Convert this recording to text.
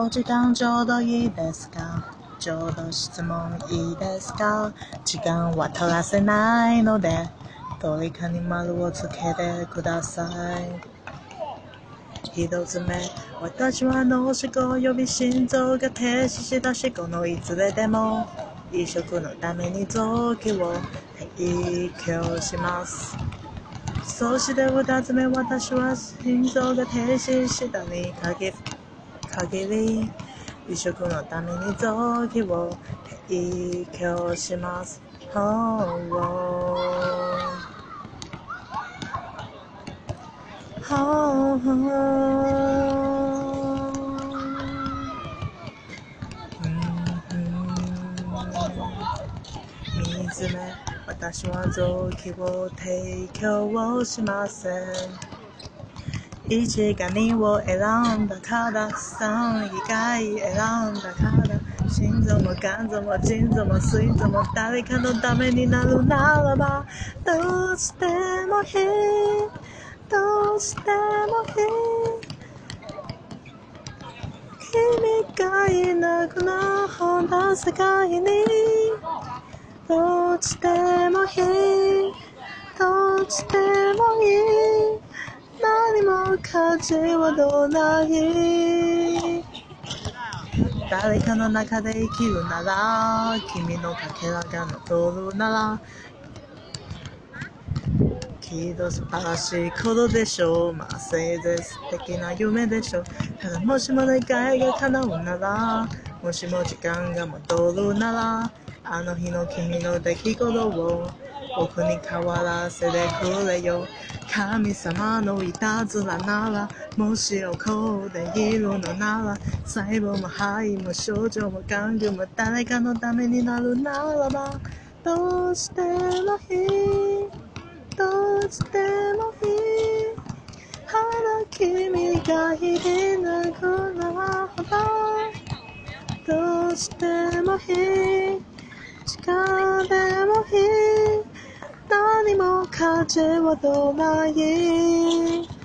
お時間ちょうどいいですか？ちょうど質問いいですか？時間は取らせないので、どれかに丸をつけてください。一つ目、私は脳死後及び心臓が停止したし、このいつででも、移植のために臓器を提供します。そして二つ目、私は心臓が停止したに限って限り、移植のために臓器を提供します。ほうほうほう三つ目、私は臓器を提供をしません。1か2を選んだから、3以外選んだから、心臓も肝臓も腎臓も膵臓も誰かのためになるならば、どうしてもいい、どうしてもいい。君がいなくなった世界に、どうしてもいい、どうしてもいい。風はどない誰かの中で生きるなら君のかけらが残るならきっと素晴らしいことでしょう。まあせいぜい素敵な夢でしょう。ただもしも願いが叶うならもしも時間が戻るならあの日の君の出来事を僕に変わらせてくれよ。神様のいたずらならもし起こっているのなら細胞も肺も症状も玩具も誰かのためになるならばどうしてもいい。してもいい。時間でもいい。何も価値はどない。